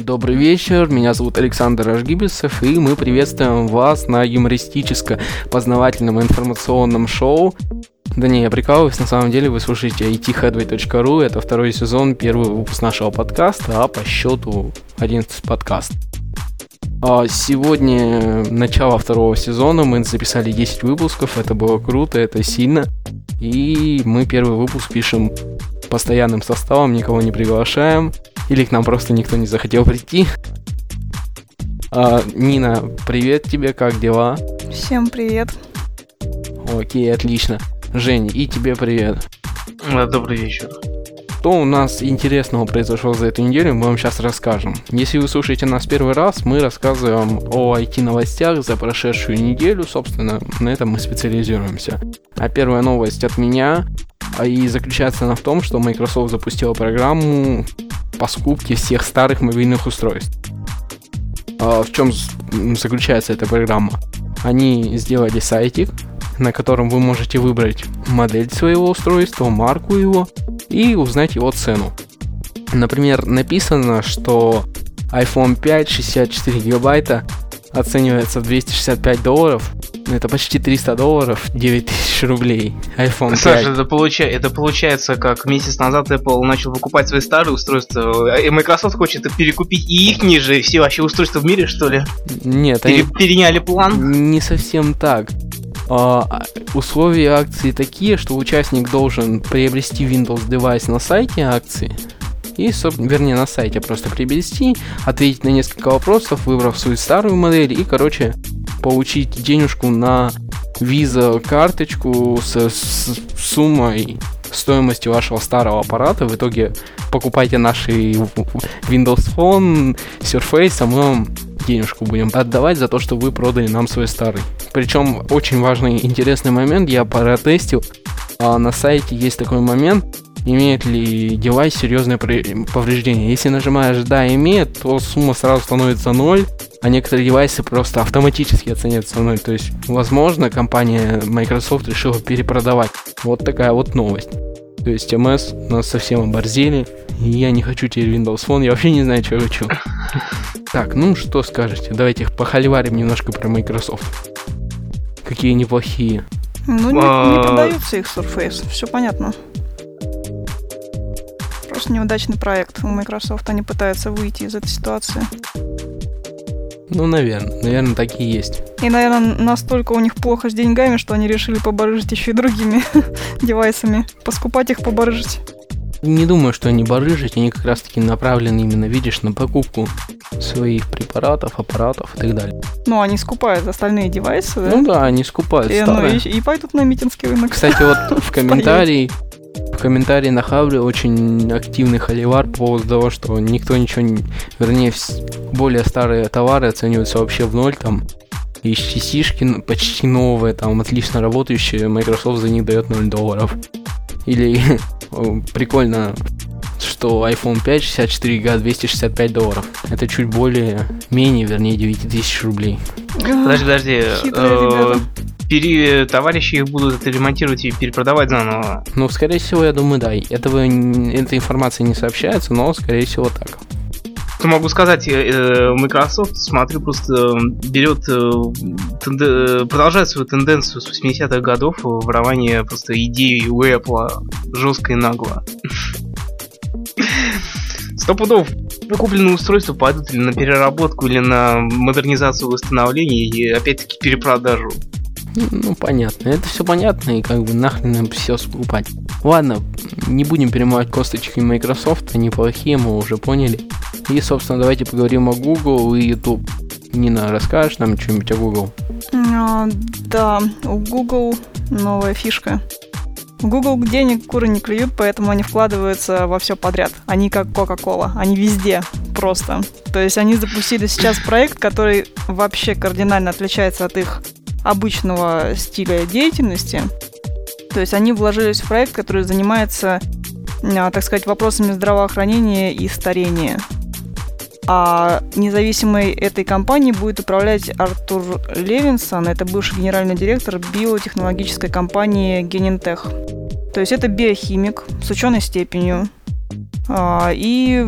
Добрый вечер, меня зовут Александр Ажгибисов, и мы приветствуем вас на юмористическо-познавательном информационном шоу. Да не, я прикалываюсь, на самом деле вы слушаете itheadway.ru, это второй сезон, первый выпуск нашего подкаста, а по счету 11 подкаст. А сегодня начало второго сезона, мы записали 10 выпусков, это было круто, это сильно. И мы первый выпуск пишем постоянным составом, никого не приглашаем. Или к нам просто никто не захотел прийти. А, Нина, привет тебе, как дела? Всем привет. Окей, отлично. Жень, и тебе привет. Добрый вечер. Что у нас интересного произошло за эту неделю, мы вам сейчас расскажем. Если вы слушаете нас первый раз, мы рассказываем о IT-новостях за прошедшую неделю, собственно, на этом мы специализируемся. А первая новость от меня, а и заключается она в том, что Microsoft запустила программу по скупке всех старых мобильных устройств. А в чем заключается эта программа? Они сделали сайтик, на котором вы можете выбрать модель своего устройства, марку его, и узнать его цену. Например, написано, что iPhone 5 64 гигабайта оценивается в 265 долларов. Это почти 300 долларов, 9000 рублей. iPhone 5. Саша, это, получа... это получается, как месяц назад Apple начал покупать свои старые устройства, и Microsoft хочет перекупить и их ниже, все вообще устройства в мире, что ли? Нет, Пере... они... Переняли план? Не совсем так. А, условия акции такие, что участник должен приобрести Windows девайс на сайте акции, и, вернее, на сайте просто приобрести, ответить на несколько вопросов, выбрав свою старую модель и, короче, получить денежку на Visa карточку с, с суммой стоимости вашего старого аппарата. В итоге покупайте наши Windows Phone, Surface, а мы вам денежку будем отдавать за то, что вы продали нам свой старый. Причем очень важный интересный момент, я протестил. А на сайте есть такой момент, имеет ли девайс серьезное повреждение. Если нажимаешь «Да, имеет», то сумма сразу становится 0, а некоторые девайсы просто автоматически оценятся 0. То есть, возможно, компания Microsoft решила перепродавать. Вот такая вот новость. То есть MS нас совсем оборзели, и я не хочу теперь Windows Phone, я вообще не знаю, что я хочу. Так, ну что скажете? Давайте похоливарим немножко про Microsoft. Какие неплохие. Ну, не, не а. продаются их Surface, все понятно. Просто неудачный проект у Microsoft, они пытаются выйти из этой ситуации. Ну, наверное. Наверное, такие есть. И, наверное, настолько у них плохо с деньгами, что они решили поборыжить еще и другими девайсами. Поскупать их, поборыжить. Не думаю, что они барыжить, они как раз таки направлены именно, видишь, на покупку своих препаратов, аппаратов и так далее. Ну, они скупают остальные девайсы, да? Ну да, они скупают и, ну, и, и пойдут на митинский рынок. Кстати, вот в комментарии в комментарии на Хавле очень активный холивар по поводу того, что никто ничего не... Вернее, более старые товары оцениваются вообще в ноль, там, и HTC-шки почти новые, там, отлично работающие, Microsoft за них дает 0 долларов. Или прикольно, что iPhone 5 64 гига 265 долларов. Это чуть более, менее, вернее, 9000 рублей. Подожди, подожди. Э, пере... Товарищи их будут ремонтировать и перепродавать заново. Ну, скорее всего, я думаю, да. Этого, эта информация не сообщается, но, скорее всего, так. Что могу сказать, э, э, Microsoft, смотрю, просто берет, тенде... продолжает свою тенденцию с 80-х годов ворования просто идеи у Apple жестко и нагло. Сто пудов купленные устройства пойдут или на переработку, или на модернизацию восстановления и опять-таки перепродажу. Ну, понятно. Это все понятно, и как бы нахрен им все скупать. Ладно, не будем перемывать косточки Microsoft, они плохие, мы уже поняли. И, собственно, давайте поговорим о Google и YouTube. Нина, расскажешь нам что-нибудь о Google? А, да, у Google новая фишка. В Google денег куры не клюют, поэтому они вкладываются во все подряд. Они как Coca-Cola, они везде просто. То есть они запустили сейчас проект, который вообще кардинально отличается от их обычного стиля деятельности. То есть они вложились в проект, который занимается, а, так сказать, вопросами здравоохранения и старения. А независимой этой компанией будет управлять Артур Левинсон, это бывший генеральный директор биотехнологической компании Genentech. То есть это биохимик с ученой степенью. А, и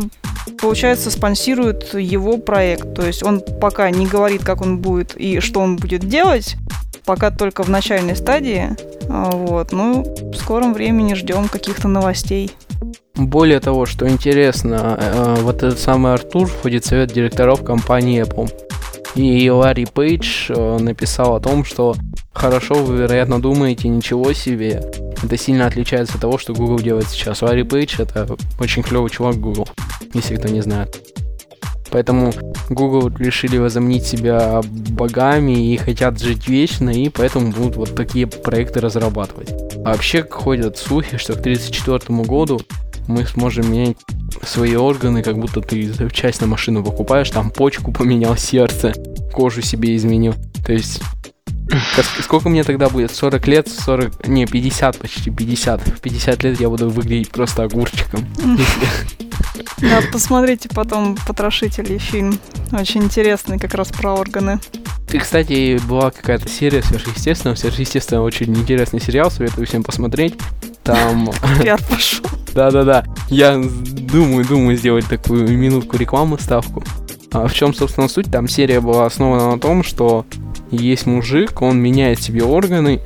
получается, спонсирует его проект. То есть он пока не говорит, как он будет и что он будет делать, пока только в начальной стадии. А, вот. Ну, в скором времени ждем каких-то новостей. Более того, что интересно, э, вот этот самый Артур входит в совет директоров компании Apple. И Ларри Пейдж э, написал о том, что хорошо, вы, вероятно, думаете, ничего себе. Это сильно отличается от того, что Google делает сейчас. Ларри Пейдж это очень клевый чувак Google, если кто не знает. Поэтому Google решили возомнить себя богами и хотят жить вечно, и поэтому будут вот такие проекты разрабатывать. А вообще ходят слухи, что к 1934 году мы сможем менять свои органы, как будто ты часть на машину покупаешь, там почку поменял, сердце, кожу себе изменил. То есть Сколько мне тогда будет? 40 лет? 40... Не, 50 почти, 50. В 50 лет я буду выглядеть просто огурчиком. Да, посмотрите потом «Потрошители» фильм. Очень интересный как раз про органы. И, кстати, была какая-то серия сверхъестественного. Сверхъестественного очень интересный сериал, советую всем посмотреть. Там... Пиар пошел. Да-да-да. Я думаю, думаю сделать такую минутку рекламы, ставку. А в чем, собственно, суть? Там серия была основана на том, что есть мужик, он меняет себе органы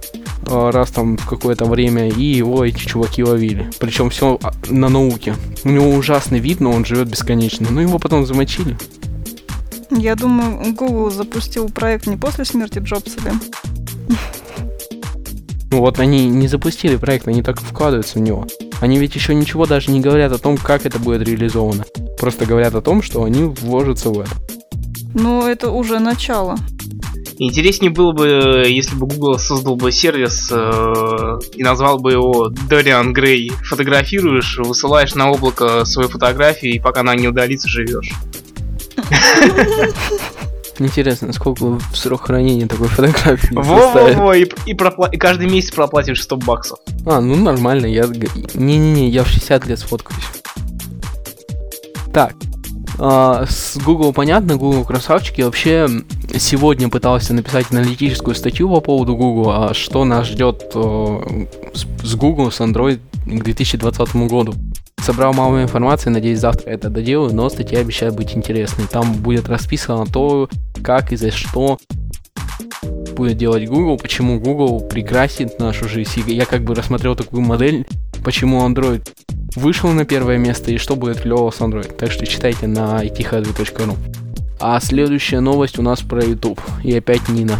раз там в какое-то время, и его эти чуваки ловили. Причем все а, на науке. У него ужасный вид, но он живет бесконечно. Ну его потом замочили. Я думаю, Google запустил проект не после смерти Джобса, да? Ну вот они не запустили проект, они так вкладываются в него. Они ведь еще ничего даже не говорят о том, как это будет реализовано. Просто говорят о том, что они вложатся в это. Ну, это уже начало. Интереснее было бы, если бы Google создал бы сервис э, и назвал бы его Dorian Gray. Фотографируешь, высылаешь на облако свою фотографию, и пока она не удалится, живешь. Интересно, сколько срок хранения такой фотографии Во-во-во, и, и, пропла- и каждый месяц проплатишь 100 баксов. А, ну нормально, я... Не-не-не, я в 60 лет сфоткаюсь. Так, а, с Google понятно, Google красавчики. Вообще, сегодня пытался написать аналитическую статью по поводу Google, а что нас ждет э, с Google, с Android к 2020 году. Собрал мало информации, надеюсь, завтра это доделаю, но статья обещает быть интересной. Там будет расписано то, как и за что будет делать Google, почему Google прекрасит нашу жизнь. Я как бы рассмотрел такую модель, почему Android вышел на первое место и что будет клево с Android. Так что читайте на ithaddle.ru. А следующая новость у нас про YouTube. И опять Нина.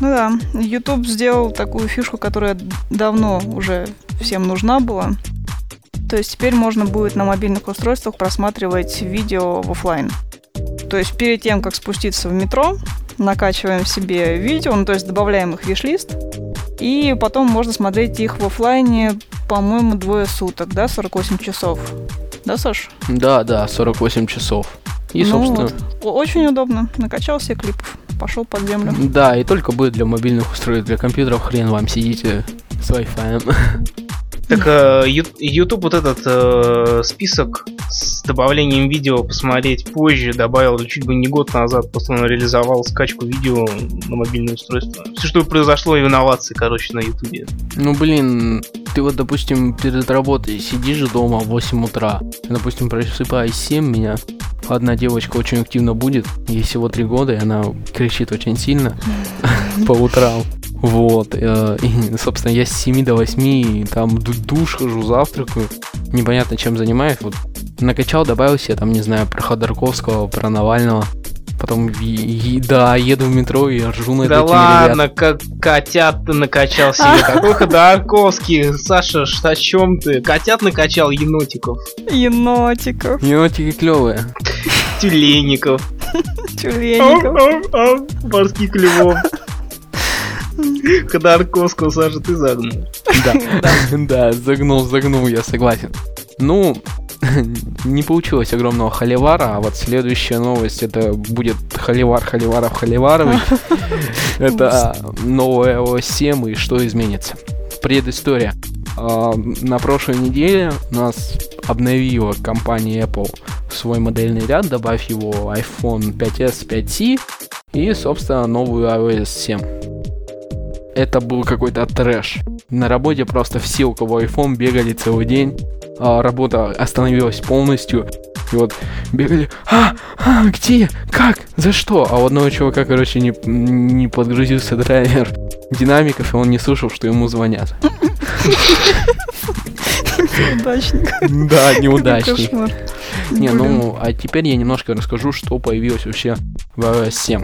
Ну да, YouTube сделал такую фишку, которая давно уже всем нужна была. То есть теперь можно будет на мобильных устройствах просматривать видео в офлайн. То есть перед тем, как спуститься в метро, накачиваем себе видео, ну то есть добавляем их в виш-лист, и потом можно смотреть их в офлайне, по-моему, двое суток, да, 48 часов. Да, Саш? Да, да, 48 часов. И, ну, собственно... Вот. Очень удобно. Накачал себе клипов, пошел под землю. Да, и только будет для мобильных устройств, для компьютеров хрен вам сидите с Wi-Fi. Так э, YouTube вот этот э, список с добавлением видео посмотреть позже добавил чуть бы не год назад, просто он реализовал скачку видео на мобильное устройство. Все, что произошло, инновации, короче, на YouTube. Ну, блин, ты вот, допустим, перед работой сидишь дома в 8 утра, допустим, просыпаясь в 7 меня, одна девочка очень активно будет, ей всего 3 года, и она кричит очень сильно по утрам. Вот, э, и, собственно, я с 7 до 8 там душ хожу, завтракаю, непонятно чем занимаюсь, вот накачал, добавил себе, там, не знаю, про Ходорковского, про Навального, потом, и, и, да, еду в метро и ржу на Да ладно, как котят ты накачал себе, какой Ходорковский, Саша, что о чем ты? Котят накачал енотиков. Енотиков. Енотики клевые. Тюлеников. Тюлеников. Морских клювов. Ходорковского, Саша, ты загнул. Да, да, загнул, загнул, я согласен. Ну, не получилось огромного холивара, а вот следующая новость это будет холивар Холиваров Холиварович. Это новая 7 и что изменится. Предыстория. А, на прошлой неделе нас обновила компания Apple свой модельный ряд, добавив его iPhone 5s, 5c и, собственно, новую iOS 7 это был какой-то трэш. На работе просто все, у кого iPhone, бегали целый день. А работа остановилась полностью. И вот бегали, а, а, где, как, за что? А у одного чувака, короче, не, не подгрузился драйвер динамиков, и он не слушал, что ему звонят. Неудачник. Да, неудачник. Не, ну, а теперь я немножко расскажу, что появилось вообще в iOS 7.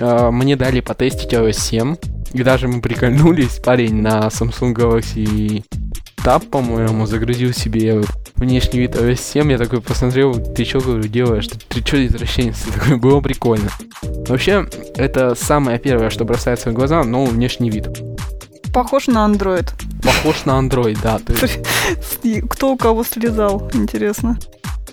А, Мне дали потестить iOS 7, и даже мы прикольнулись, парень на Samsung Galaxy Tab, по-моему, загрузил себе внешний вид iOS 7, я такой посмотрел, ты чё, говорю, делаешь, ты, ты чё, извращенец, такой, было прикольно. Вообще, это самое первое, что бросается в глаза, но внешний вид. Похож на Android. Похож на Android, да, Кто у кого слезал, интересно.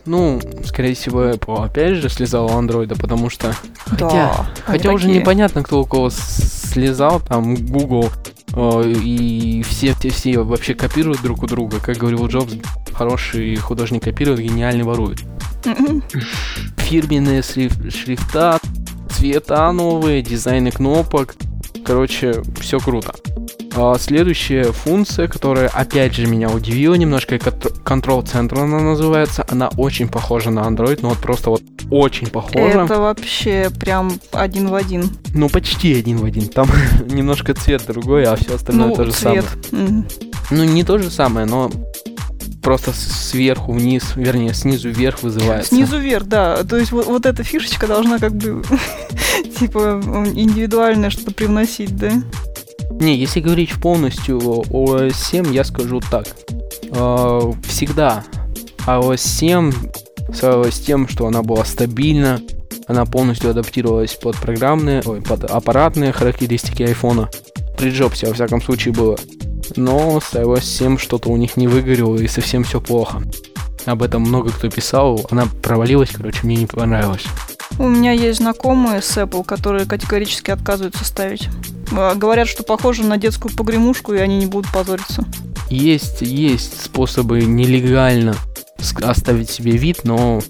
Ну, скорее всего, Apple опять же слезал у андроида, потому что... Хотя, Да, хотя они уже такие. непонятно, кто у кого слезал, там Google э, и все, все, вообще копируют друг у друга. Как говорил Джобс, хороший художник копирует, гениальный ворует. Фирменные шриф- шрифта, цвета новые, дизайны кнопок. Короче, все круто. А, следующая функция, которая опять же меня удивила немножко, Control Center она называется. Она очень похожа на Android, но вот просто вот очень похожа. Это вообще прям один в один. Ну, почти один в один. Там немножко цвет другой, а все остальное ну, то же цвет. самое. Мгм. Ну, не то же самое, но просто сверху вниз, вернее, снизу вверх вызывается. Снизу вверх, да. То есть вот, вот эта фишечка должна как бы типа индивидуальное что-то привносить, да? Не, если говорить полностью о OS 7, я скажу так. Э, Всегда iOS 7 славилась тем, что она была стабильна, она полностью адаптировалась под программные, ой, под аппаратные характеристики айфона. При Джобсе, во всяком случае, было. Но с iOS 7 что-то у них не выгорело и совсем все плохо. Об этом много кто писал, она провалилась, короче, мне не понравилось. У меня есть знакомые с Apple, которые категорически отказываются ставить. А, Говорят, что похоже на детскую погремушку, и они не будут позориться. Есть, есть способы нелегально оставить себе вид, но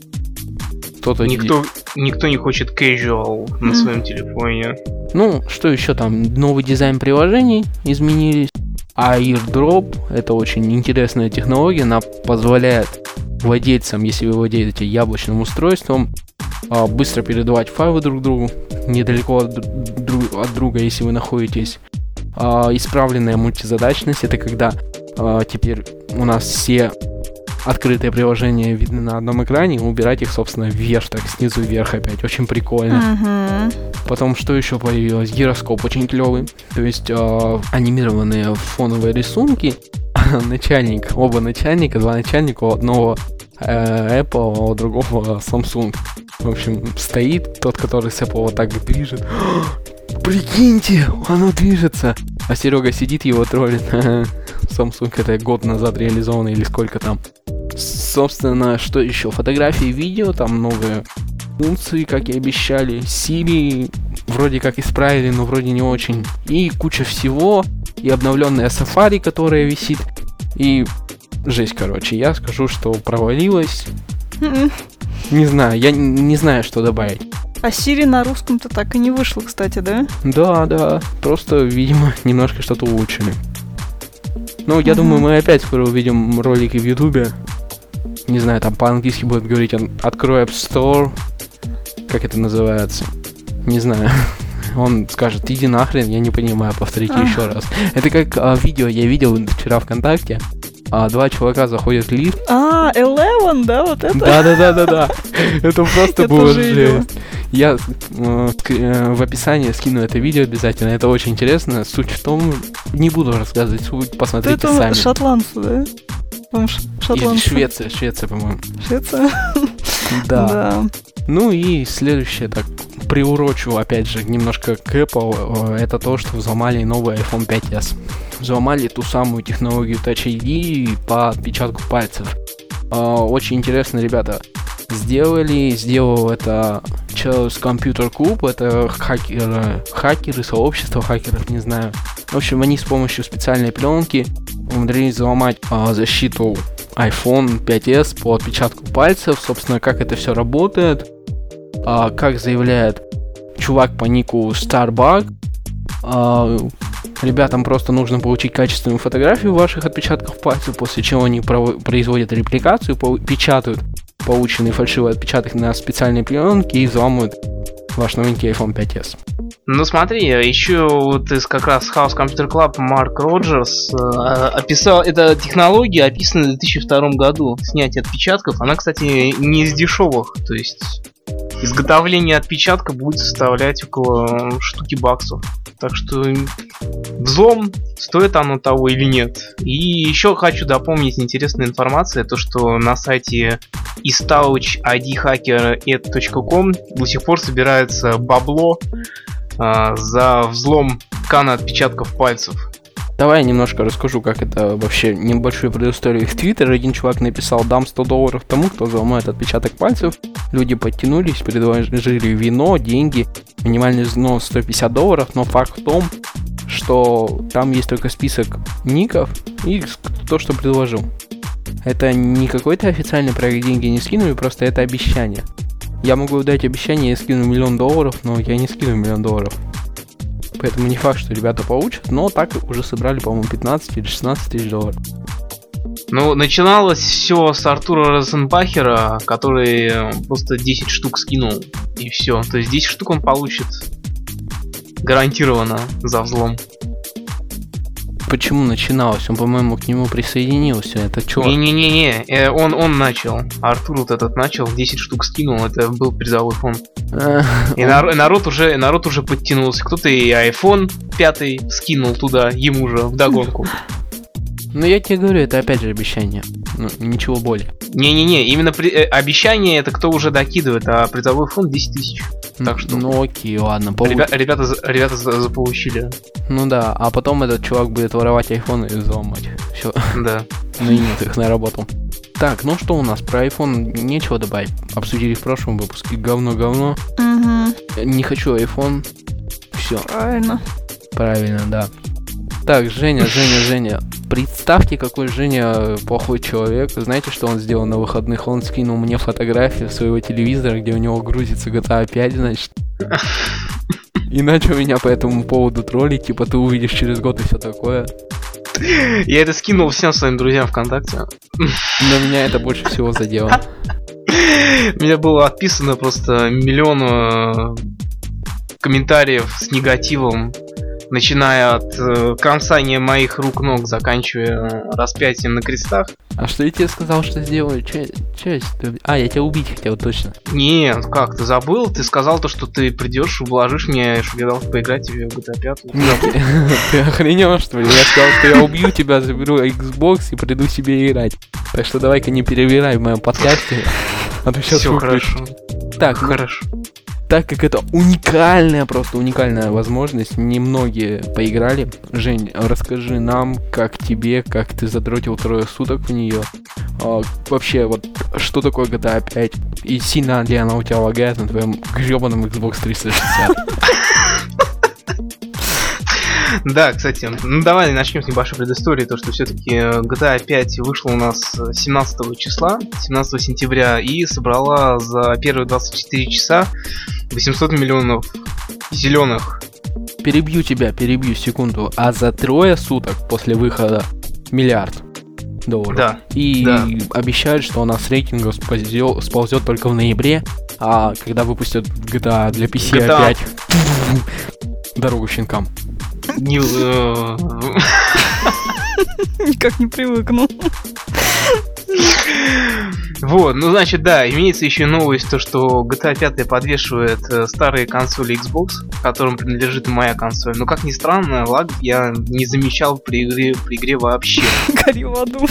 кто-то... Никто, никто не хочет casual на Мгм. своем телефоне. Ну, что еще там? Новый дизайн приложений изменились. А AirDrop — это очень интересная технология. Она позволяет владельцам, если вы владеете яблочным устройством, быстро передавать файлы друг другу, недалеко от, дру- дру- от друга, если вы находитесь. А, Исправленная мультизадачность — это когда а, теперь у нас все открытые приложения видны на одном экране, убирать их, собственно, вверх, так снизу вверх опять. Очень прикольно. Мгм. Потом что еще появилось? Гироскоп очень клевый. То есть э, анимированные фоновые рисунки. Начальник, оба начальника, два начальника, у одного э, Apple, а у другого Samsung. В общем, стоит тот, который с Apple вот так движет. Прикиньте, оно движется. А Серега сидит, его троллит. Samsung это год назад реализовано или сколько там. Собственно, что еще? Фотографии, видео, там новые функции, как и обещали. Siri вроде как исправили, но вроде не очень. И куча всего. И обновленная Safari, которая висит. И жесть, короче. Я скажу, что провалилась. Не знаю, я не знаю, что добавить. А Siri на русском-то так и не вышло, кстати, да? Да, да, просто, видимо, немножко что-то улучшили. Ну, я Мгм. думаю, мы опять скоро увидим ролики в Ютубе. Не знаю, там по-английски будет говорить «Открой App Store». Как это называется? Не знаю. Он скажет «Иди нахрен, я не понимаю, повторите еще раз». Это как а, видео я видел вчера ВКонтакте. А, два чувака заходят в лифт. А, Eleven, да, вот это? Да-да-да-да-да. Это просто было жесть. Я э, э, в описании скину это видео обязательно. Это очень интересно. Суть в том, не буду рассказывать суть, посмотрите это сами. шотландцы, да? Шотландцы. Швеция, Швеция, по-моему. Швеция? Да. Ну и следующее, так, приурочу, опять же, немножко к Apple, э, это то, что взломали новый iPhone 5s. Взломали ту самую технологию Touch ID по отпечатку пальцев. Э, Очень интересно, ребята, сделали, сделал это Charles Computer Club, это хакеры, хакеры, сообщество хакеров, не знаю. В общем, они с помощью специальной пленки умудрились взломать а, защиту iPhone 5s по отпечатку пальцев. Собственно, как это все работает. А, как заявляет чувак по нику Starbug, а, ребятам просто нужно получить качественную фотографию ваших отпечатков пальцев, после чего они производят репликацию, печатают полученный фальшивый отпечаток на специальной пленке и взламывают ваш новенький iPhone 5s. Ну смотри, еще вот из как раз House Computer Club Марк Роджерс э, описал, эта технология описана в 2002 году, снятие отпечатков. Она, кстати, не из дешевых, то есть изготовление отпечатка будет составлять около штуки баксов. Так что взлом, стоит оно того или нет. И еще хочу дополнить интересная информация, то что на сайте istouchidhacker.com до сих пор собирается бабло а, за взлом кана отпечатков пальцев. Давай я немножко расскажу, как это вообще небольшую предысторию. В Твиттер один чувак написал, дам 100 долларов тому, кто взломает отпечаток пальцев. Люди подтянулись, предложили вино, деньги, минимальный взнос 150 долларов, но факт в том, что там есть только список ников и то, что предложил. Это не какой-то официальный проект деньги не скинули, просто это обещание. Я могу дать обещание, я скину миллион долларов, но я не скину миллион долларов. Поэтому не факт, что ребята получат, но так уже собрали, по-моему, 15 или 16 тысяч долларов. Ну, начиналось все с Артура Розенбахера, который э, просто 10 штук скинул, и все. То есть 10 штук он получит гарантированно за взлом почему начиналось? Он, по-моему, к нему присоединился. Это что? Не-не-не-не, э, он, он начал. Артур вот этот начал, 10 штук скинул, это был призовой фонд. И народ уже, народ уже подтянулся. Кто-то и iPhone 5 скинул туда, ему же, в догонку. Ну, я тебе говорю, это опять же обещание. Ну, ничего более. Не-не-не, именно при, э, обещание это кто уже докидывает, а призовой фонд 10 тысяч. Так что... Ну окей, ладно. Получ... Ребя- ребята, ребята заполучили. Ну да, а потом этот чувак будет воровать iPhone и взломать. Все. Да. Ну и нет их на работу. Так, ну что у нас про iPhone нечего добавить. Обсудили в прошлом выпуске говно-говно. Угу. Не хочу iPhone. Все. Правильно. Правильно, да. Так, Женя, Женя, Женя. Представьте, какой Женя плохой человек. Знаете, что он сделал на выходных? Он скинул мне фотографию своего телевизора, где у него грузится GTA 5, значит. И начал меня по этому поводу троллить, типа ты увидишь через год и все такое. Я это скинул всем своим друзьям ВКонтакте. Но меня это больше всего задело. Меня было отписано просто миллион э, комментариев с негативом начиная от э, концания моих рук ног, заканчивая э, распятием на крестах. А что я тебе сказал, что сделаю? Че, че, а, я тебя убить хотел, точно. Нет, как, ты забыл? Ты сказал то, что ты придешь, ублажишь меня, что я дал поиграть тебе в GTA 5. Ты охренел, что ли? Я сказал, что я убью тебя, заберу Xbox и приду себе играть. Так что давай-ка не перебирай в моем подкасте. А то сейчас Все хорошо. Так, ну, хорошо так как это уникальная, просто уникальная возможность, немногие поиграли. Жень, расскажи нам, как тебе, как ты задротил трое суток в нее. А, вообще, вот, что такое GTA 5? И сильно ли она у тебя лагает на твоем гребаном Xbox 360? Да, кстати, ну давай начнем с небольшой предыстории, то что все-таки GTA 5 вышла у нас 17 числа, 17 сентября, и собрала за первые 24 часа 800 миллионов зеленых. Перебью тебя, перебью секунду. А за трое суток после выхода миллиард долларов. Да. И да. обещают, что она с рейтинга сползет, сползет только в ноябре, а когда выпустят GTA для PC GTA. опять дорогу щенкам. Э, Никак не привыкну. Вот, ну значит, да, имеется еще новость, то что GTA 5 подвешивает э, старые консоли Xbox, которым принадлежит моя консоль. Но как ни странно, лаг я не замечал при игре, при игре вообще. Гори в аду.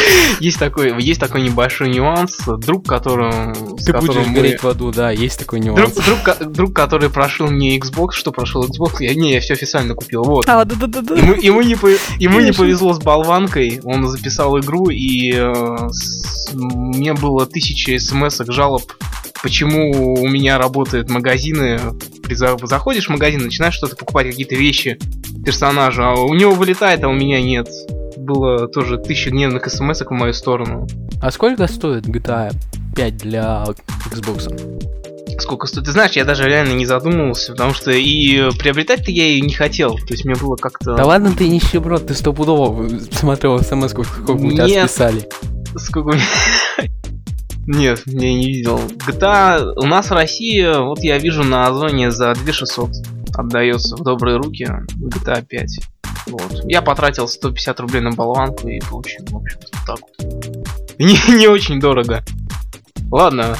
Есть такой, есть такой небольшой нюанс. Друг, которым... Ты будешь мы... гореть в аду, да, есть такой нюанс. Друг, друг, друг, который прошел мне Xbox, что прошел Xbox, я, не, я все официально купил, вот. А, да-да-да. Ему, ему, не, по, ему не повезло с болванкой, он записал игру, и э, с, мне было тысяча смс жалоб почему у меня работают магазины. Заходишь в магазин, начинаешь что-то покупать, какие-то вещи персонажа, а у него вылетает, а у меня нет было тоже тысяча дневных смс в мою сторону. А сколько стоит GTA 5 для Xbox? Сколько стоит? Ты знаешь, я даже реально не задумывался, потому что и приобретать-то я ее не хотел. То есть мне было как-то... Да ладно ты нищеброд, ты стопудово смотрел смс сколько у тебя списали. Сколько. Нет, я не видел. GTA у нас в России, вот я вижу на Озоне за 2600 отдается в добрые руки GTA 5. Вот. Я потратил 150 рублей на болванку и получил, в общем так вот. Не, не очень дорого. Ладно,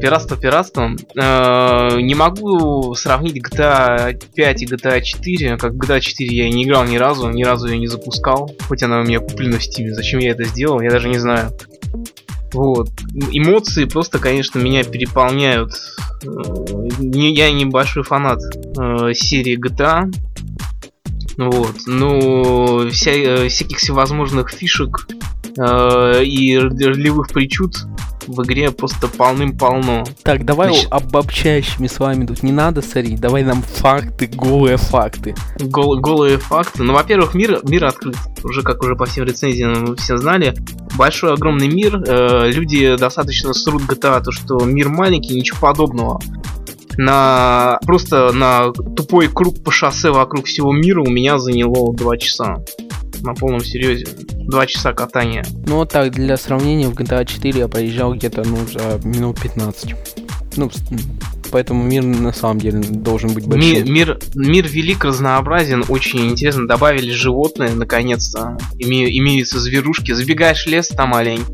пиратство пиратством. Э, не могу сравнить GTA 5 и GTA 4. Как GTA 4 я не играл ни разу, ни разу ее не запускал. Хоть она у меня куплена в Steam. Зачем я это сделал, я даже не знаю. Вот. Эмоции просто, конечно, меня переполняют. Э, я небольшой фанат э, серии GTA. Вот. Но вся, э, всяких всевозможных фишек и ролевых причуд в игре просто полным-полно. Так, давай Значит... обобщающими словами тут не надо сорить, давай нам факты, голые факты. Гол, голые факты. Ну, во-первых, мир, мир открыт. Уже как уже по всем рецензиям все знали. Большой огромный мир. Э, люди достаточно срут GTA, то что мир маленький, ничего подобного на просто на тупой круг по шоссе вокруг всего мира у меня заняло 2 часа на полном серьезе. Два часа катания. Ну вот так, для сравнения, в GTA 4 я проезжал где-то, ну, за минут 15. Ну, поэтому мир на самом деле должен быть большим. Мир, мир, мир велик, разнообразен, очень интересно. Добавили животные, наконец-то. Име, имеются зверушки. Забегаешь в лес, там олень.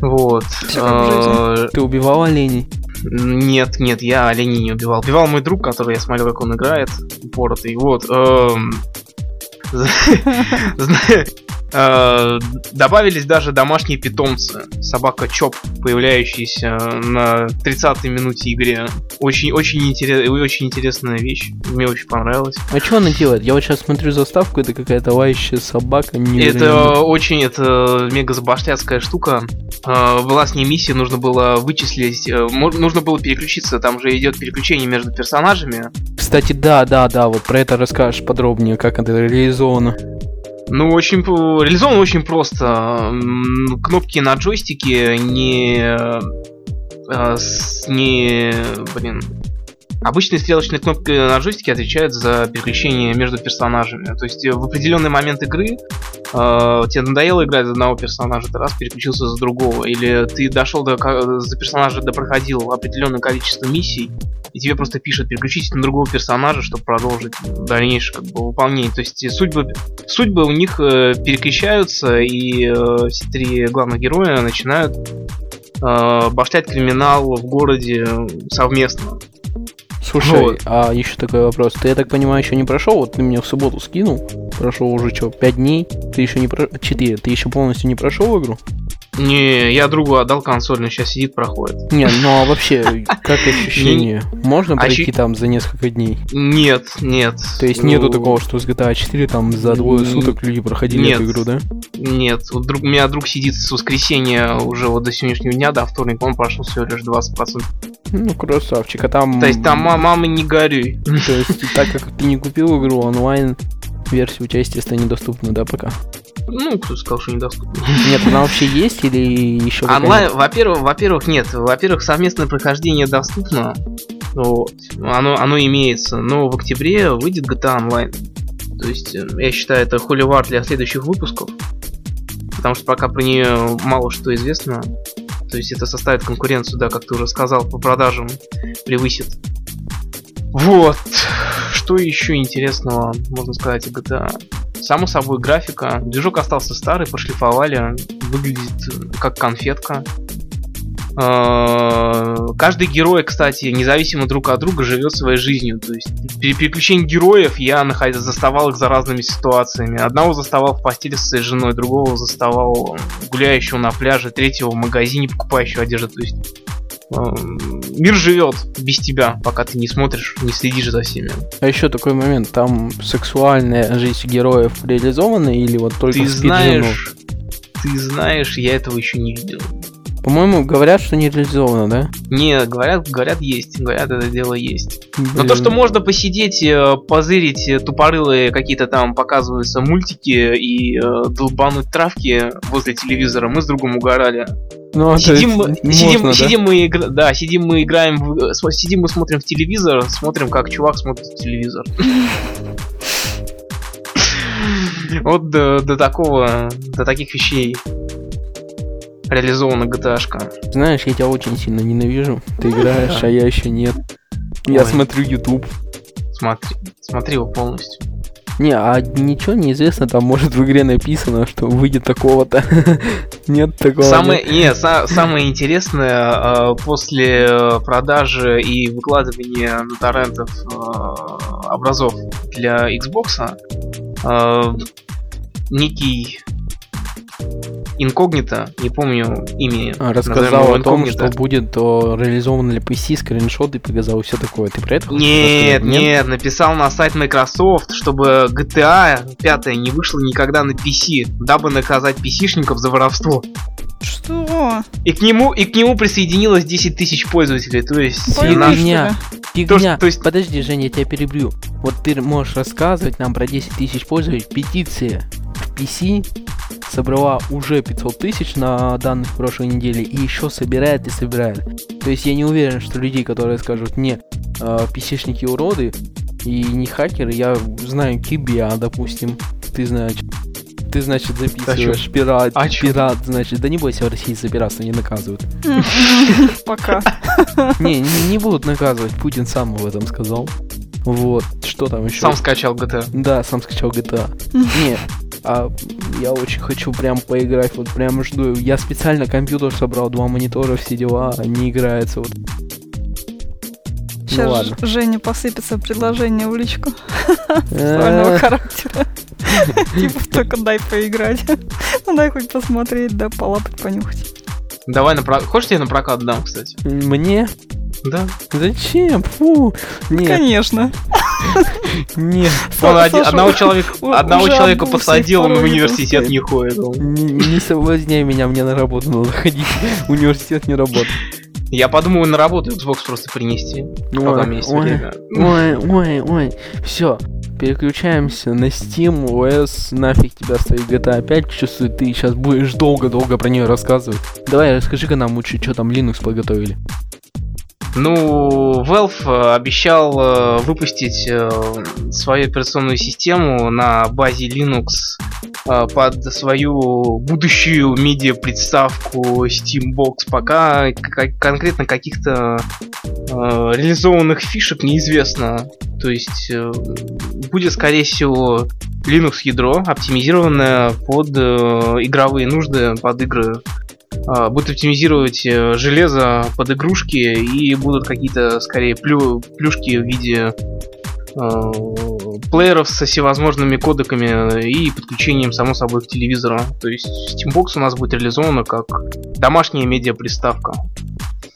Вот. А, Ты убивал оленей? Нет, нет, я оленей не убивал. Убивал мой друг, который я смотрел, как он играет, поротый. Вот. Эм, добавились даже домашние питомцы. Собака Чоп, появляющаяся на 30-й минуте игры. Очень, очень, интерес, очень интересная вещь. Мне очень понравилось. А что она делает? Я вот сейчас смотрю заставку, это какая-то лающая собака. Это очень, это мега забаштяцкая штука. Э, была с ней миссия, нужно было вычислить, э, нужно было переключиться, там же идет переключение между персонажами. Кстати, да, да, да, вот про это расскажешь подробнее, как это реализовано. Ну, очень реализовано очень просто. Кнопки на джойстике не... Э, не... Блин... Обычные стрелочные кнопки на джойстике отвечают за переключение между персонажами. То есть в определенный момент игры э, тебе надоело играть за одного персонажа, ты раз переключился за другого. Или ты дошел до, за персонажа, до проходил определенное количество миссий, и тебе просто пишут переключить на другого персонажа, чтобы продолжить дальнейшее как бы, выполнение. То есть судьбы, судьбы у них э, переключаются, и э, все три главных героя начинают э, башлять криминал в городе совместно. Слушай, вот. а еще такой вопрос. Ты, я так понимаю, еще не прошел? Вот ты мне в субботу скинул. Прошел уже что, 5 дней? Ты еще не про... 4. Ты еще полностью не прошел игру? Не, я другу отдал консоль, но сейчас сидит, проходит. Не, ну а вообще, как ощущение? Можно пройти там за несколько дней? Нет, нет. То есть нету ну, такого, что с GTA 4 там за двое суток люди проходили эту игру, да? Нет, вот друг, у меня друг сидит с воскресенья уже вот до сегодняшнего дня, до вторника, он прошел всего лишь 20%. Ну, красавчик, а там... То есть там мама не горюй. То есть так как ты не купил игру онлайн, версия у тебя, естественно, недоступна, да, пока? Ну, кто сказал, что недоступна. Нет, она вообще есть или еще Онлайн, во-первых, во-первых, нет. Во-первых, совместное прохождение доступно. Вот. Оно, оно имеется. Но в октябре выйдет GTA Online. То есть, э, я считаю, это холивар для следующих выпусков. Потому что пока про нее мало что известно. То есть это составит конкуренцию, да, как ты уже сказал, по продажам превысит. Вот. Что еще интересного можно сказать о GTA? Само собой, графика. Движок остался старый, пошлифовали. Выглядит как конфетка. А, каждый герой, кстати, независимо друг от друга, живет своей жизнью. То есть при переключении героев я находил, заставал их за разными ситуациями. Одного заставал в постели с своей женой, другого заставал гуляющего на пляже, третьего в магазине покупающего одежду. То есть мир живет без тебя, пока ты не смотришь, не следишь за всеми. А еще такой момент, там сексуальная жизнь героев реализована или вот только ты знаешь, ты знаешь, я этого еще не видел. По-моему, говорят, что не реализовано, да? Не, говорят, говорят, есть. Говорят, это дело есть. Блин. Но то, что можно посидеть, э, позырить э, тупорылые какие-то там показываются мультики и э, долбануть травки возле телевизора, мы с другом угорали. Ну, сидим, мы, сидим, можно, сидим да? мы игра... да, сидим мы играем, в... сидим мы смотрим в телевизор, смотрим, как чувак смотрит в телевизор. Вот до, до такого, до таких вещей реализована GTA-шка. Знаешь, я тебя очень сильно ненавижу. Ты играешь, а я еще нет. Я смотрю YouTube. Смотри, смотри его полностью. Не, а ничего не известно, там может в игре написано, что выйдет такого-то. Нет такого. Самое, не, са- самое интересное, э, после продажи и выкладывания на торрентов э, образов для Xbox, э, некий инкогнито, не помню имя, А, Рассказал о том, что будет о, реализовано для PC, скриншоты показал и все такое. Ты про это Нет, нет, написал на сайт Microsoft, чтобы GTA 5 не вышла никогда на PC, дабы наказать PC-шников за воровство. Что? И к нему, и к нему присоединилось 10 тысяч пользователей, то есть Фигня. ли? Фигня. то есть- Подожди, Женя, я тебя перебью. Вот ты можешь рассказывать нам про 10 тысяч пользователей. Петиция в PC собрала уже 500 тысяч на данных прошлой неделе и еще собирает и собирает. То есть я не уверен, что людей, которые скажут, не, э, PC-шники уроды и не хакеры, я знаю тебя, допустим, ты знаешь. Ты, значит, записываешь пират, А чё? пират, значит, да не бойся, в России за пиратство не наказывают. Пока. Не, не будут наказывать, Путин сам об этом сказал. Вот, что там еще? сам скачал GTA. Да, сам скачал GTA. Не, а я очень хочу прям поиграть, вот прям жду. Я специально компьютер собрал, два монитора, все дела, не играется вот. Ну Сейчас ладно. Жене посыпется предложение в личку сексуального характера. Типа, только дай поиграть. Ну дай хоть посмотреть, да, полапать, понюхать. Давай на про... Хочешь, я на прокат дам, кстати? Мне? Да. Зачем? Фу. Нет, Конечно. нет. Он одного человека, одного человека посадил, он в университет не ходит. Не, соблазняй меня, мне на работу надо ходить. Университет не работает. Я подумал на работу Xbox просто принести. Меня есть ой, время. ой, ой, ой. Все, переключаемся на Steam, OS, нафиг тебя с твоей GTA 5, чувствую, ты сейчас будешь долго-долго про нее рассказывать. Давай, расскажи-ка нам лучше, что там Linux подготовили. Ну, Valve э, обещал э, выпустить э, свою операционную систему на базе Linux под свою будущую медиа-представку Steambox. Пока конкретно каких-то реализованных фишек неизвестно. То есть будет, скорее всего, Linux ядро, оптимизированное под игровые нужды, под игры а, будет оптимизировать э, железо под игрушки и будут какие-то скорее плю- плюшки в виде э, плееров со всевозможными кодеками и подключением, само собой, к телевизору. То есть Steambox у нас будет реализована как домашняя медиаприставка,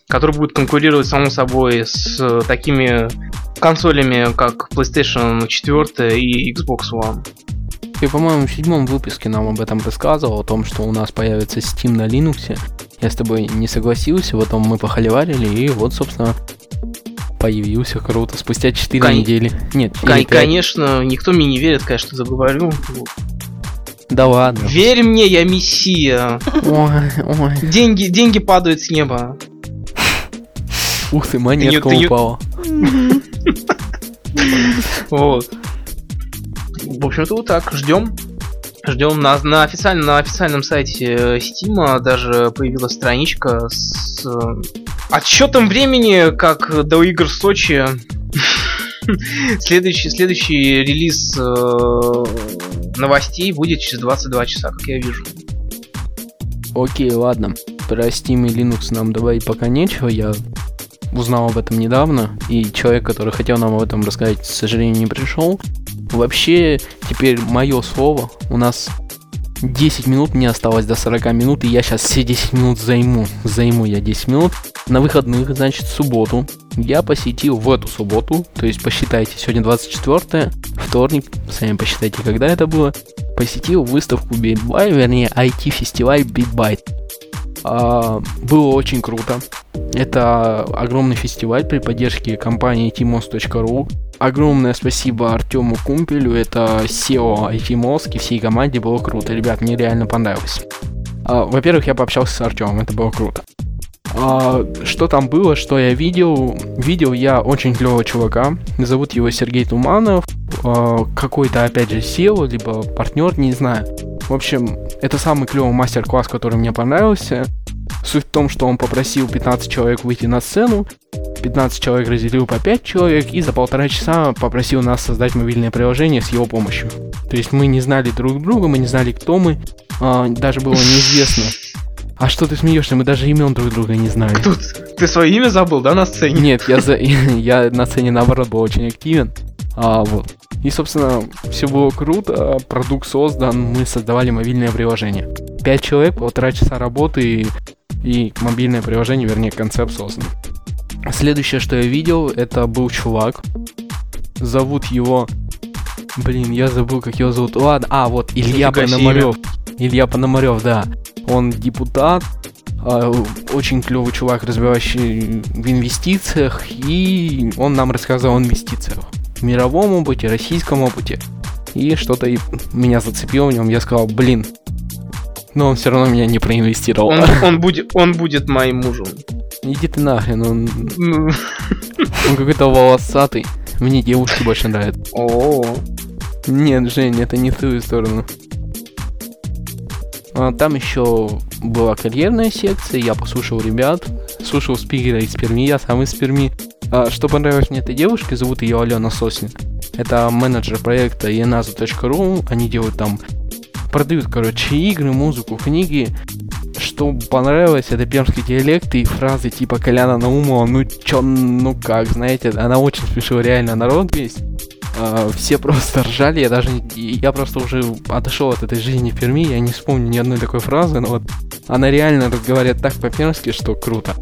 которая будет конкурировать, само собой, с такими консолями, как PlayStation 4 и Xbox One. Ты, по-моему, в седьмом выпуске нам об этом рассказывал, о том, что у нас появится Steam на Linux. Я с тобой не согласился, потом мы похоливарили, и вот, собственно, появился круто, спустя 4 Кон- недели. Нет, Кон- конечно, никто мне не верит, конечно, заговорю. Да ладно. Верь мне, я мессия. Ой, ой. Деньги, деньги падают с неба. Ух ты, монетка ты упала. Вот. В общем-то, вот так. Ждем. Ждем на, на, официально, на официальном сайте э, Steam даже появилась страничка с э, отсчетом времени, как до игр в Сочи. Следующий, следующий релиз э, новостей будет через 22 часа, как я вижу. Окей, ладно. Про Steam и Linux нам давай пока нечего. Я узнал об этом недавно, и человек, который хотел нам об этом рассказать, к сожалению, не пришел. Вообще, теперь мое слово. У нас 10 минут, мне осталось до 40 минут, и я сейчас все 10 минут займу. Займу я 10 минут. На выходных, значит, субботу. Я посетил в эту субботу, то есть посчитайте, сегодня 24 вторник, сами посчитайте, когда это было. Посетил выставку BitBuy, вернее, IT-фестиваль BitBuy. А, было очень круто. Это огромный фестиваль при поддержке компании timos.ru. Огромное спасибо Артему Кумпелю, это SEO IT и всей команде было круто. Ребят, мне реально понравилось. А, во-первых, я пообщался с Артемом, это было круто. А, что там было, что я видел? Видел я очень клевого чувака. Зовут его Сергей Туманов. А, какой-то, опять же, SEO, либо партнер, не знаю. В общем, это самый клевый мастер-класс, который мне понравился. Суть в том, что он попросил 15 человек выйти на сцену, 15 человек разделил по 5 человек и за полтора часа попросил нас создать мобильное приложение с его помощью. То есть мы не знали друг друга, мы не знали, кто мы, а, даже было неизвестно. А что ты смеешься? Мы даже имен друг друга не знали. Тут ты свое имя забыл, да, на сцене? Нет, я, за... я на сцене наоборот был очень активен. А, вот. И, собственно, все было круто, продукт создан, мы создавали мобильное приложение. Пять человек, полтора часа работы и, мобильное приложение, вернее, концепт создан. Следующее, что я видел, это был чувак. Зовут его... Блин, я забыл, как его зовут. Ладно, а, вот, Илья Пономарев. Илья Пономарев, да. Он депутат, а, очень клевый чувак, развивающий в инвестициях, и он нам рассказывал о инвестициях. В мировом опыте, российском опыте. И что-то меня зацепило в нем. Я сказал, блин, но он все равно меня не проинвестировал. Он, он будет, он будет моим мужем. Иди ты нахрен, он, Ну, он какой-то волосатый. Мне девушки больше нравятся. О, Нет, Жень, это не в твою сторону. А, там еще была карьерная секция, я послушал ребят, слушал спикера из Перми, я сам из Перми. А, что понравилось мне этой девушке, зовут ее Алена Соснин. Это менеджер проекта enazo.ru, они делают там, продают, короче, игры, музыку, книги. Что понравилось, это пермский диалект и фразы типа Коляна Наумова, ну чё, ну как, знаете, она очень смешила реально народ весь. А, все просто ржали, я даже, я просто уже отошел от этой жизни в Перми, я не вспомню ни одной такой фразы, но вот она реально разговаривает так по-пермски, что круто.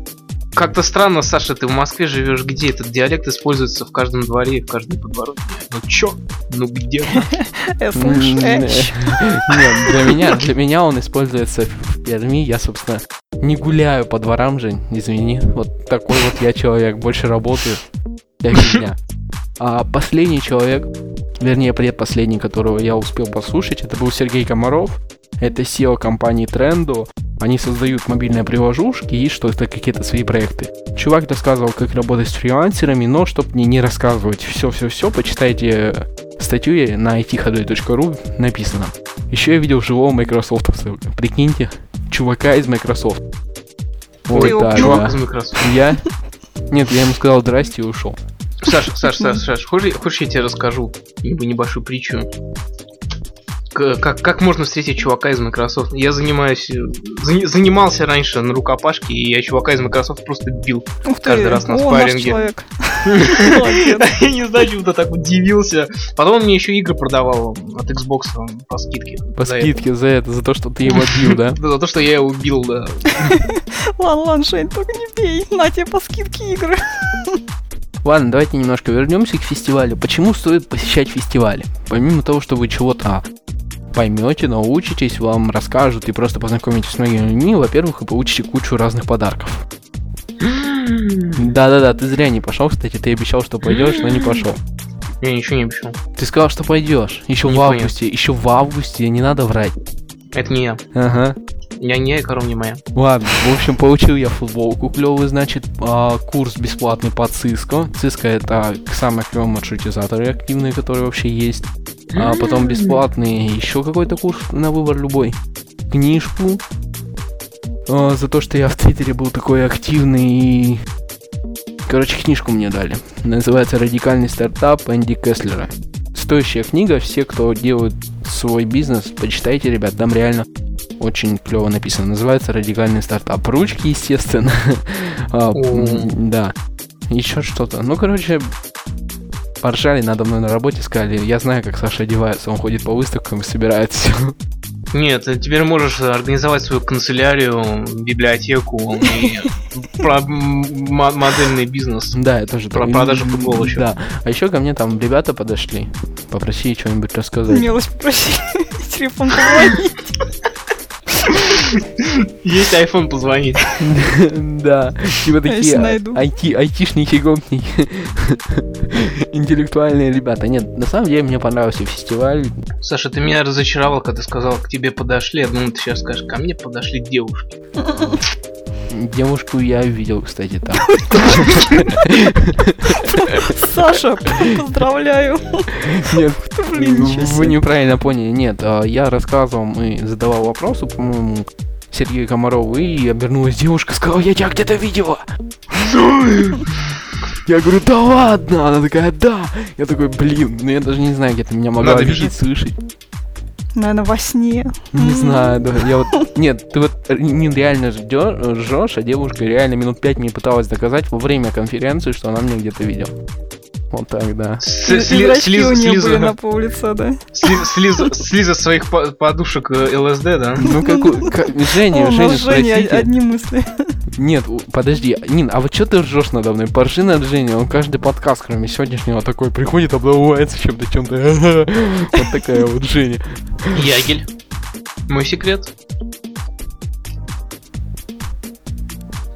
Как-то странно, Саша, ты в Москве живешь, где этот диалект используется в каждом дворе и в каждой подворотне. Ну чё? Ну где? Слышь. Нет, для меня, для меня он используется в Перми, я, собственно, не гуляю по дворам, Жень, извини. Вот такой вот я человек, больше работаю. Я фигня. А последний человек, вернее, предпоследний, которого я успел послушать, это был Сергей Комаров. Это SEO компании Trendo. Они создают мобильные приложушки и что-то, какие-то свои проекты. Чувак рассказывал, как работать с фрилансерами, но чтобы мне не рассказывать все-все-все, почитайте статью на ithodой.ru написано. Еще я видел живого Microsoft. Прикиньте, чувака из Microsoft. Вот его так, Чувак да. из Microsoft. Я? Нет, я ему сказал здрасте и ушел. Саш, Саш, Саш, Саш, хочешь, хочешь я тебе расскажу небо- небольшую притчу? Как, как можно встретить чувака из Microsoft? Я занимаюсь, э, зани- занимался раньше на рукопашке, и я чувака из Microsoft просто бил. Ух ты, каждый раз на о, спарринге. Я не знаю, почему-то так удивился. Потом он мне еще игры продавал от Xbox по скидке. По За скидке за это, за то, что ты его бил, да? За то, что я его убил, да. Ладно, ладно, Жень, только не бей. На тебе по скидке игры. Ладно, давайте немножко вернемся к фестивалю. Почему стоит посещать фестивали? Помимо того, что вы чего-то поймете, научитесь, вам расскажут и просто познакомитесь с многими людьми, во-первых, вы получите кучу разных подарков. Да-да-да, ты зря не пошел, кстати, ты обещал, что пойдешь, но не пошел. Я ничего не обещал. Ты сказал, что пойдешь. Еще Не в понял. августе, еще в августе, не надо врать. Это не я. Ага. Я не я, и корова не моя. Ладно, в общем, получил я футболку клевый, значит, а, курс бесплатный по Cisco. Cisco это самые клевые маршрутизаторы активные, которые вообще есть. А потом бесплатный еще какой-то курс на выбор любой. Книжку. а, за то, что я в Твиттере был такой активный и... Короче, книжку мне дали. Называется «Радикальный стартап» Энди Кеслера. Стоящая книга, все, кто делают свой бизнес, почитайте, ребят, там реально очень клево написано. Называется «Радикальный стартап». Ручки, естественно. А, Да. Еще что-то. Ну, короче, поржали надо мной на работе, сказали, я знаю, как Саша одевается, он ходит по выставкам и собирает все. Нет, ты теперь можешь организовать свою канцелярию, библиотеку и про модельный бизнес. Да, я тоже Про продажу футбола еще. Да. А еще ко мне там ребята подошли, попросили что-нибудь рассказать. Мелочь попроси. Телефон позвонить. Есть iPhone позвонить. Да, типа такие айтишники, гопники, интеллектуальные ребята. Нет, на самом деле мне понравился фестиваль. Саша, ты меня разочаровал, когда ты сказал, к тебе подошли. Я думал, ты сейчас скажешь, ко мне подошли девушки. Девушку я видел, кстати, там. Саша, поздравляю. Нет, вы неправильно поняли. Нет, а, я рассказывал и задавал вопросы, по-моему, Сергею Комарову, и обернулась девушка, сказала, я тебя где-то видела. Я говорю, да ладно! Она такая, да! Я такой, блин, ну я даже не знаю, где ты меня могла Надо видеть, слышать. Наверное, во сне. Не знаю, да. Я вот. Нет, ты вот не реально ржешь, а девушка реально минут пять мне пыталась доказать во время конференции, что она меня где-то видела. Вот так, да. Слиза- на пол лица, да? сли- слиза- своих по- подушек э, ЛСД, да? Ну как- Женя, Женя, Женя, одни мысли. Нет, подожди, Нин, а вот что ты ржешь надо мной? Поржи над Женей, он каждый подкаст, кроме сегодняшнего, такой приходит, обдавается чем-то, чем-то. Вот такая вот Женя. Ягель. Мой секрет.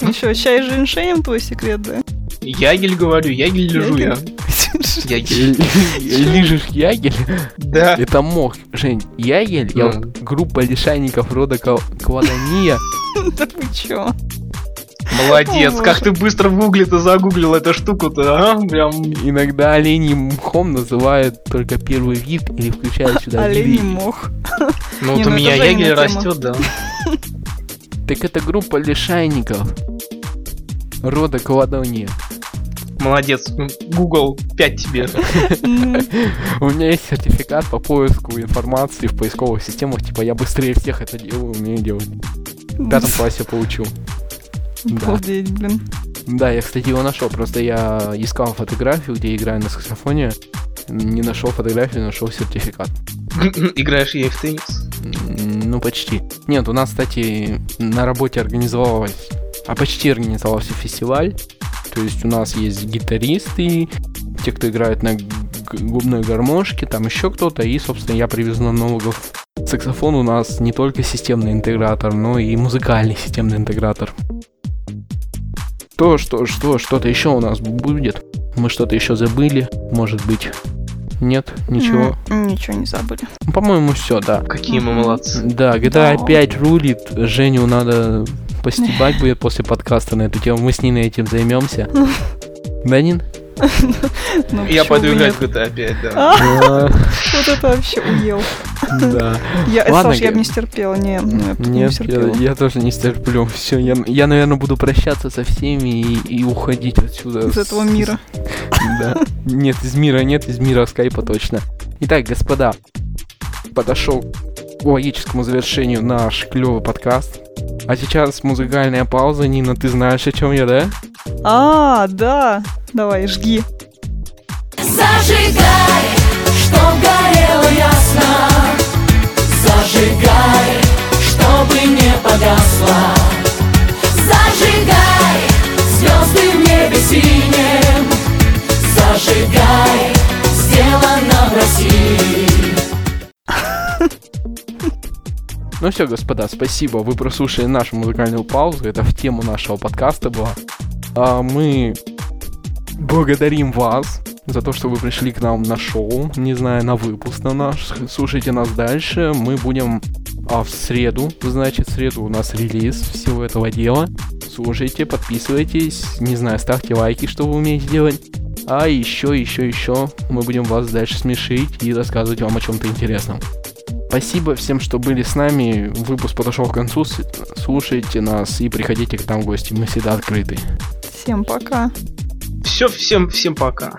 Ну что, чай с женьшенем твой секрет, да? Ягель говорю, ягель лежу я. Ягель. Лижешь ягель? Да. Это мох. Жень, ягель, я группа лишайников рода Кладония. Да вы чё? Молодец, О, как ты быстро в гугле то загуглил эту штуку-то, а? Прям Иногда оленьим мхом называют только первый вид или включают сюда Оленей мох. Ну вот у ну меня ягель растет, да. Так это группа лишайников рода Кладония. Молодец. Google 5 тебе. Ну, У меня есть сертификат по поиску информации в поисковых системах, типа я быстрее всех это делаю, умею делать. В пятом классе получил. Да. Обалдеть, блин. Да, я, кстати, его нашел. Просто я искал фотографию, где играю на саксофоне. Не нашел фотографию, нашел сертификат. Играешь ей в теннис? Ну, почти. Нет, у нас, кстати, на работе организовалась, а почти организовался фестиваль. То есть у нас есть гитаристы, те, кто играет на губной гармошке, там еще кто-то, и, собственно, я привезу на налогов. Саксофон у нас не только системный интегратор, но и музыкальный системный интегратор. То, что, что, что-то еще у нас будет. Мы что-то еще забыли, может быть. Нет, ничего. М, Ничего не забыли. По-моему, все, да. Какие мы молодцы. Да, GTA Да. 5 рулит. Женю надо постебать будет после подкаста на эту тему. Мы с ней этим займемся. Да, Нин? Ну, Я пойду бы играть в? GTA 5, да. А, Вот это вообще уел. Да. Я, Ладно, Саш, я бы не стерпела. Не, ну, не Нет, я, тоже не стерплю. Все, я, я, наверное, буду прощаться со всеми и, уходить отсюда. Из этого мира. Да. Нет, из мира нет, из мира скайпа точно. Итак, господа, подошел к логическому завершению наш клевый подкаст. А сейчас музыкальная пауза. Нина, ты знаешь, о чем я, да? А, да. Давай, жги. Зажигай, чтоб горело ясно Зажигай, чтобы не погасло Зажигай, звезды в небе синем Зажигай, сделано в России Ну все, господа, спасибо. Вы прослушали нашу музыкальную паузу. Это в тему нашего подкаста была. А мы благодарим вас за то, что вы пришли к нам на шоу, не знаю, на выпуск на наш. Слушайте нас дальше. Мы будем а, в среду, значит, в среду у нас релиз всего этого дела. Слушайте, подписывайтесь, не знаю, ставьте лайки, что вы умеете делать. А еще, еще, еще мы будем вас дальше смешить и рассказывать вам о чем-то интересном. Спасибо всем, что были с нами. Выпуск подошел к концу. Слушайте нас и приходите к нам в гости. Мы всегда открыты. Всем пока. Все, всем, всем пока.